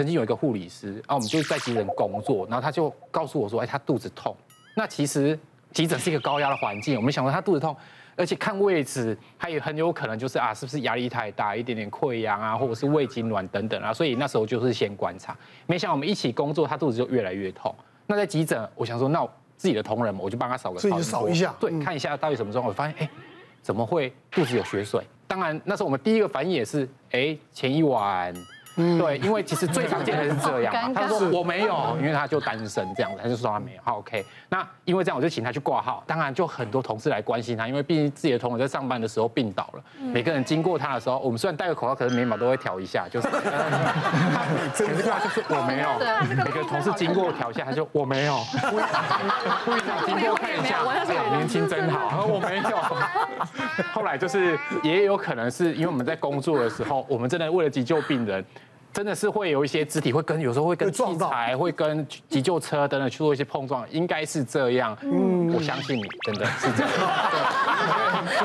曾经有一个护理师啊，我们就在急诊工作，然后他就告诉我说，哎，他肚子痛。那其实急诊是一个高压的环境，我们想说他肚子痛，而且看位置，他也很有可能就是啊，是不是压力太大，一点点溃疡啊，或者是胃痉挛等等啊。所以那时候就是先观察，没想到我们一起工作，他肚子就越来越痛。那在急诊，我想说，那自己的同仁嘛，我就帮他扫个，所以就扫一下，对，看一下到底什么状况。我发现，哎，怎么会肚子有血水？当然，那时候我们第一个反应也是，哎，前一晚。对，因为其实最常见的是这样，他说我没有，因为他就单身这样子，他就说他没有。好，OK。那因为这样，我就请他去挂号。当然，就很多同事来关心他，因为毕竟自己的同事在上班的时候病倒了。每个人经过他的时候，我们虽然戴个口罩，可是眉毛都会调一下，就是。可是他就是我没有。每个同事经过调一下，他就我没有。故意故意经过看一下，哎呀，年轻真好。我没有。后来就是也有可能是因为我们在工作的时候，我们真的为了急救病人。真的是会有一些肢体会跟，有时候会跟器材会跟急救车等等去做一些碰撞，应该是这样。嗯，我相信你，真的是这样。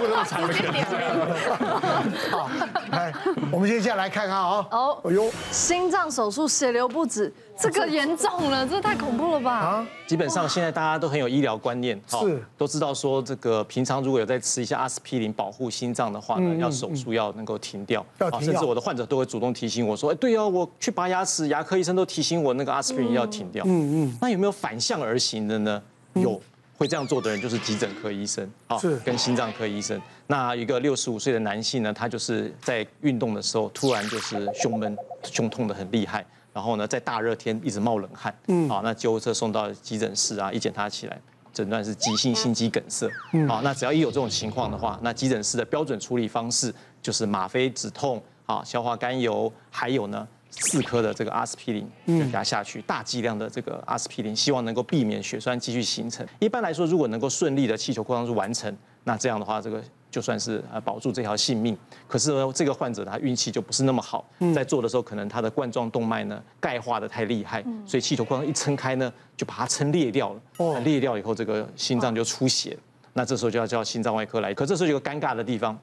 好，来，我们接下来看看啊。哦，哎呦，心脏手术血流不止。这个严重了，这太恐怖了吧？啊，基本上现在大家都很有医疗观念，是都知道说这个平常如果有在吃一些阿司匹林保护心脏的话呢，要手术要能够停掉，甚至我的患者都会主动提醒我说，哎，对哦，我去拔牙齿，牙科医生都提醒我那个阿司匹林要停掉。嗯嗯。那有没有反向而行的呢？有，会这样做的人就是急诊科医生啊，是跟心脏科医生。那一个六十五岁的男性呢，他就是在运动的时候突然就是胸闷、胸痛的很厉害。然后呢，在大热天一直冒冷汗，嗯，好，那救护车送到急诊室啊，一检查起来，诊断是急性心肌梗塞，嗯，好，那只要一有这种情况的话，那急诊室的标准处理方式就是吗啡止痛，啊，消化甘油，还有呢四颗的这个阿司匹林，嗯，给它下去，大剂量的这个阿司匹林，希望能够避免血栓继续形成。一般来说，如果能够顺利的气球扩张术完成，那这样的话，这个。就算是呃保住这条性命，可是呢，这个患者他运气就不是那么好，在做的时候可能他的冠状动脉呢钙化的太厉害，所以气球扩张一撑开呢，就把它撑裂掉了。裂掉以后，这个心脏就出血，那这时候就要叫心脏外科来。可这时候有个尴尬的地方，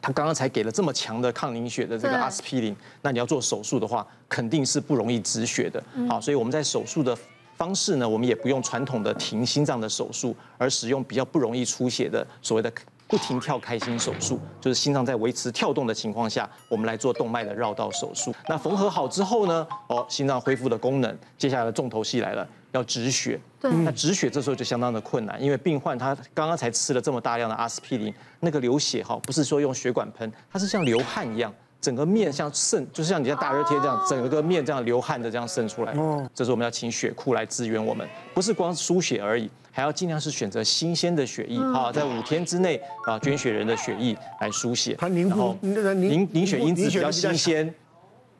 他刚刚才给了这么强的抗凝血的这个阿司匹林，那你要做手术的话，肯定是不容易止血的。好，所以我们在手术的方式呢，我们也不用传统的停心脏的手术，而使用比较不容易出血的所谓的。不停跳开心手术，就是心脏在维持跳动的情况下，我们来做动脉的绕道手术。那缝合好之后呢？哦，心脏恢复的功能，接下来的重头戏来了，要止血。对。那止血这时候就相当的困难，因为病患他刚刚才吃了这么大量的阿司匹林，那个流血哈，不是说用血管喷，它是像流汗一样，整个面像渗，就是像你像大热天这样，整个面这样流汗的这样渗出来。哦。这时候我们要请血库来支援我们，不是光输血而已。还要尽量是选择新鲜的血液啊，在五天之内啊，捐血人的血液来输血，然后凝凝血因子比较新鲜，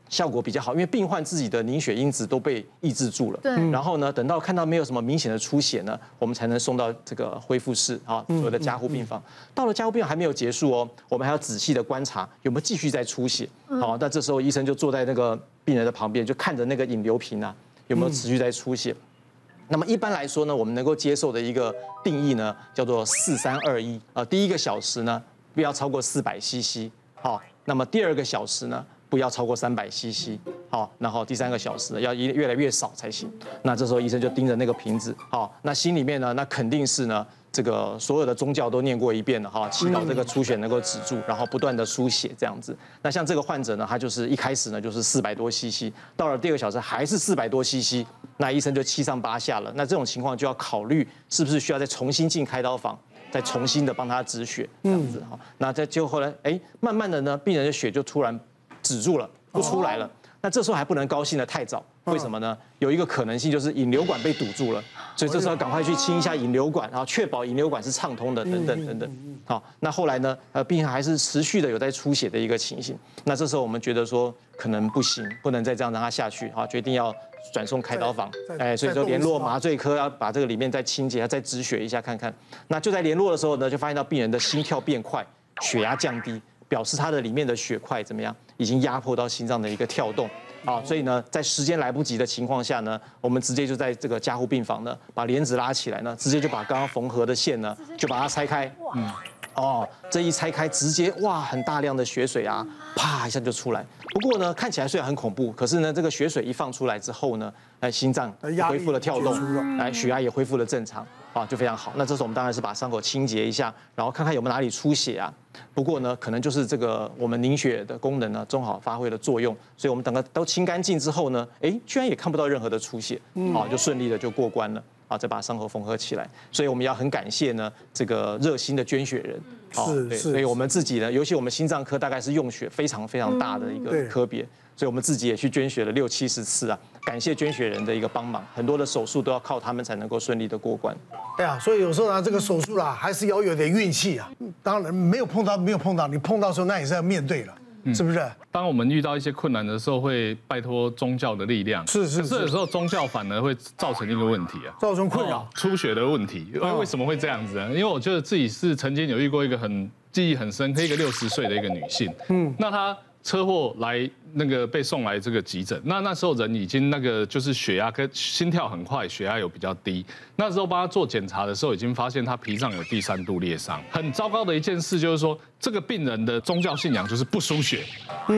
效果比较好，因为病患自己的凝血因子都被抑制住了。对。然后呢，等到看到没有什么明显的出血呢，我们才能送到这个恢复室啊，所谓的加护病房。到了加护病房还没有结束哦，我们还要仔细的观察有没有继续在出血。好，那这时候医生就坐在那个病人的旁边，就看着那个引流瓶啊，有没有持续在出血。那么一般来说呢，我们能够接受的一个定义呢，叫做四三二一啊。第一个小时呢，不要超过四百 CC，好。那么第二个小时呢，不要超过三百 CC，好。然后第三个小时，要越越来越少才行。那这时候医生就盯着那个瓶子，好。那心里面呢，那肯定是呢。这个所有的宗教都念过一遍了哈，祈祷这个出血能够止住，然后不断的输血这样子。那像这个患者呢，他就是一开始呢就是四百多 CC，到了第二个小时还是四百多 CC，那医生就七上八下了。那这种情况就要考虑是不是需要再重新进开刀房，再重新的帮他止血这样子哈。那在就后来哎，慢慢的呢，病人的血就突然止住了，不出来了。那这时候还不能高兴的太早，为什么呢？有一个可能性就是引流管被堵住了，所以这时候赶快去清一下引流管，然后确保引流管是畅通的，等等等等。好，那后来呢？呃，病人还是持续的有在出血的一个情形。那这时候我们觉得说可能不行，不能再这样让他下去，好，决定要转送开刀房。哎，所以说联络麻醉科要把这个里面再清洁，再止血一下看看。那就在联络的时候呢，就发现到病人的心跳变快，血压降低。表示它的里面的血块怎么样？已经压迫到心脏的一个跳动，啊，所以呢，在时间来不及的情况下呢，我们直接就在这个加护病房呢，把帘子拉起来呢，直接就把刚刚缝合的线呢，就把它拆开，嗯，哦，这一拆开，直接哇，很大量的血水啊，啪一下就出来。不过呢，看起来虽然很恐怖，可是呢，这个血水一放出来之后呢，哎，心脏恢复了跳动，哎，血压也恢复了正常，啊，就非常好。那这时候我们当然是把伤口清洁一下，然后看看有没有哪里出血啊。不过呢，可能就是这个我们凝血的功能呢，正好发挥了作用，所以我们等个都清干净之后呢，哎，居然也看不到任何的出血，好，就顺利的就过关了。啊，再把伤口缝合起来，所以我们要很感谢呢，这个热心的捐血人，是是，所以我们自己呢，尤其我们心脏科大概是用血非常非常大的一个科别，所以我们自己也去捐血了六七十次啊，感谢捐血人的一个帮忙，很多的手术都要靠他们才能够顺利的过关。哎呀，所以有时候呢，这个手术啦，还是要有点运气啊。当然没有碰到，没有碰到，你碰到的时候那也是要面对了。是不是？当我们遇到一些困难的时候，会拜托宗教的力量。是是是。有时候宗教反而会造成一个问题啊，造成困扰，出血的问题。为为什么会这样子呢？因为我觉得自己是曾经有遇过一个很记忆很深刻，一个六十岁的一个女性。嗯，那她。车祸来那个被送来这个急诊，那那时候人已经那个就是血压跟心跳很快，血压有比较低。那时候帮他做检查的时候，已经发现他脾脏有第三度裂伤。很糟糕的一件事就是说，这个病人的宗教信仰就是不输血，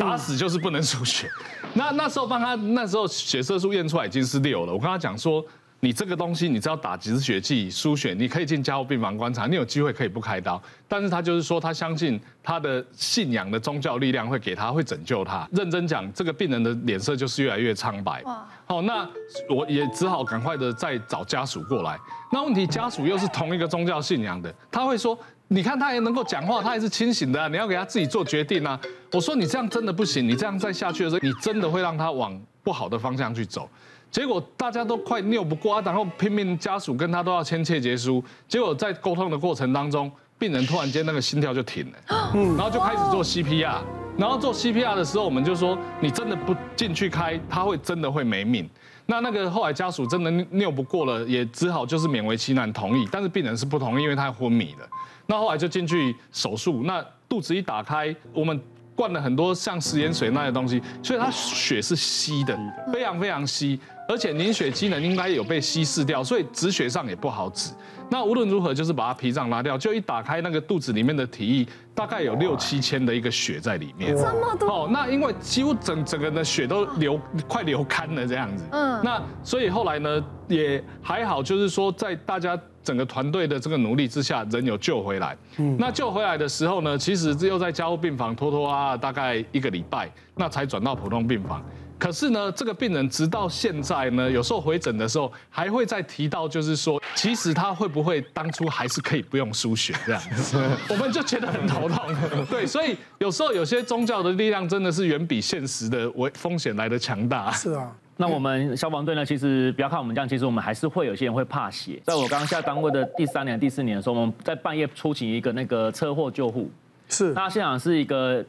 打死就是不能输血。那那时候帮他那时候血色素验出来已经是六了，我跟他讲说。你这个东西，你只要打几支血剂输血，你可以进加护病房观察，你有机会可以不开刀。但是他就是说，他相信他的信仰的宗教力量会给他，会拯救他。认真讲，这个病人的脸色就是越来越苍白。好，那我也只好赶快的再找家属过来。那问题家属又是同一个宗教信仰的，他会说，你看他也能够讲话，他也是清醒的，你要给他自己做决定啊。我说你这样真的不行，你这样再下去的时候，你真的会让他往不好的方向去走。结果大家都快拗不过，然后拼命家属跟他都要签切结书。结果在沟通的过程当中，病人突然间那个心跳就停了，然后就开始做 CPR。然后做 CPR 的时候，我们就说你真的不进去开，他会真的会没命。那那个后来家属真的拗不过了，也只好就是勉为其难同意。但是病人是不同意，因为他昏迷了。那后来就进去手术，那肚子一打开，我们。灌了很多像食盐水那些东西，所以它血是稀的，非常非常稀，而且凝血机能应该有被稀释掉，所以止血上也不好止。那无论如何，就是把它脾脏拉掉，就一打开那个肚子里面的体液，大概有六七千的一个血在里面。这么多哦，那因为几乎整整个的血都流快流干了这样子。嗯，那所以后来呢也还好，就是说在大家。整个团队的这个努力之下，人有救回来。嗯，那救回来的时候呢，其实只有在加护病房拖拖拉拉大概一个礼拜，那才转到普通病房。可是呢，这个病人直到现在呢，有时候回诊的时候还会再提到，就是说，其实他会不会当初还是可以不用输血这样子？我们就觉得很头痛。对，所以有时候有些宗教的力量真的是远比现实的危风险来的强大。是啊。那我们消防队呢？其实不要看我们这样，其实我们还是会有些人会怕血。在我刚下单位的第三年、第四年的时候，我们在半夜出勤一个那个车祸救护。是。那现场是一个，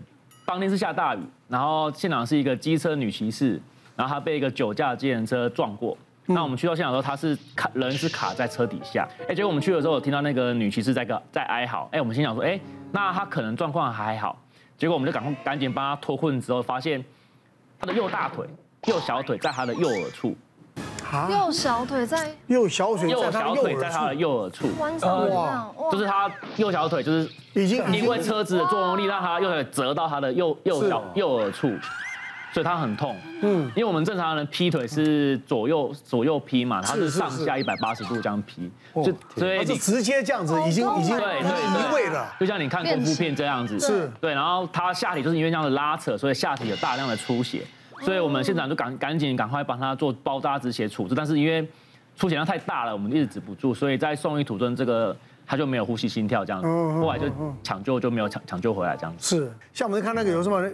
当天是下大雨，然后现场是一个机车女骑士，然后她被一个酒驾机人车撞过。那我们去到现场的时候，她是卡人是卡在车底下。哎，结果我们去的时候，我听到那个女骑士在个在哀嚎。哎，我们心想说，哎，那她可能状况还好。结果我们就赶快赶紧帮她脱困之后，发现她的右大腿。右小腿在她的右耳处，右小腿在右小腿右小腿在他的右耳处，哇，就是他右小腿就是已经因为车子的作用力让他右腿折到他的右右小右耳处，所以他很痛。嗯，因为我们正常人劈腿是左右左右劈嘛，他是上下一百八十度这样劈，就所以你直接这样子已经已经对移位了，就像你看恐怖片这样子，是。对，然后他下体就是因为这样的拉扯，所以下体有大量的出血。所以我们现场就赶赶紧赶快帮他做包扎止血处置，但是因为出血量太大了，我们一直止不住，所以在送医途中这个他就没有呼吸心跳这样子，后来就抢救就没有抢抢救回来这样子。是，像我们看那个有什么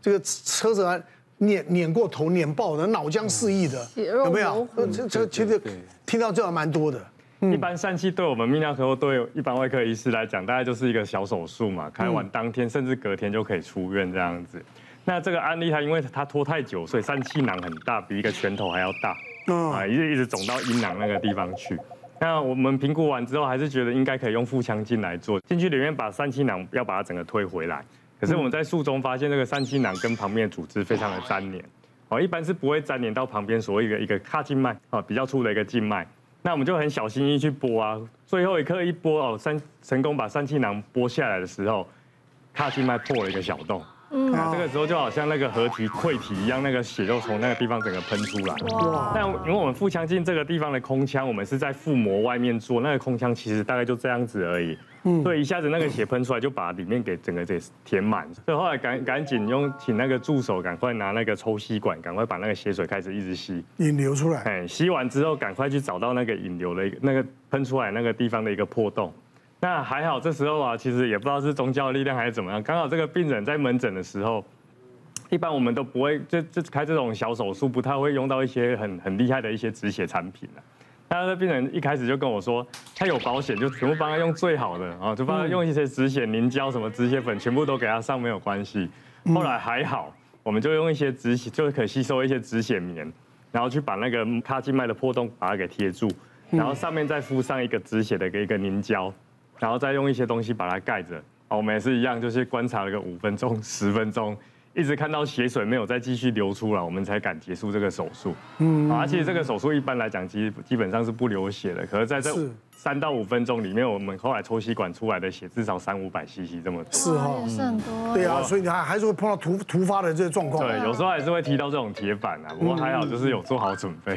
这个车子啊碾碾过头碾爆的脑浆四溢的，有没有？这这其实听到这样蛮多的。一般疝气对我们泌尿科对一般外科医师来讲，大概就是一个小手术嘛，开完当天甚至隔天就可以出院这样子。那这个案例，它因为它拖太久，所以疝气囊很大，比一个拳头还要大，啊，一直一直肿到阴囊那个地方去。那我们评估完之后，还是觉得应该可以用腹腔镜来做，进去里面把疝气囊要把它整个推回来。可是我们在术中发现，这个疝气囊跟旁边的组织非常的粘连，哦，一般是不会粘连到旁边所谓的一个髂静脉，啊，比较粗的一个静脉。那我们就很小心翼翼去剥啊，最后一刻一剥哦，三成功把疝气囊剥下来的时候，髂静脉破了一个小洞。嗯，这个时候就好像那个合体溃体一样，那个血就从那个地方整个喷出来。哇！但因为我们腹腔镜这个地方的空腔，我们是在腹膜外面做，那个空腔其实大概就这样子而已。嗯，所以一下子那个血喷出来，就把里面给整个给填满。所以后来赶赶紧用请那个助手赶快拿那个抽吸管，赶快把那个血水开始一直吸，引流出来。哎，吸完之后赶快去找到那个引流的一个那个喷出来那个地方的一个破洞。那还好，这时候啊，其实也不知道是宗教力量还是怎么样，刚好这个病人在门诊的时候，一般我们都不会就就开这种小手术，不太会用到一些很很厉害的一些止血产品了。那这病人一开始就跟我说，他有保险，就全部帮他用最好的啊，就帮他用一些止血凝胶、什么止血粉，全部都给他上没有关系。后来还好，我们就用一些止血，就是可吸收一些止血棉，然后去把那个髂静脉的破洞把它给贴住，然后上面再敷上一个止血的一个凝胶。然后再用一些东西把它盖着，我们也是一样，就是观察了个五分钟、十分钟，一直看到血水没有再继续流出来，我们才敢结束这个手术。嗯，而且这个手术一般来讲，其实基本上是不流血的。可是在这三到五分钟里面，我们后来抽吸管出来的血至少三五百 CC 这么多。是哈，也是很多。对啊，所以你还还是会碰到突突发的这些状况。对，有时候还是会提到这种铁板啊，不过还好，就是有做好准备。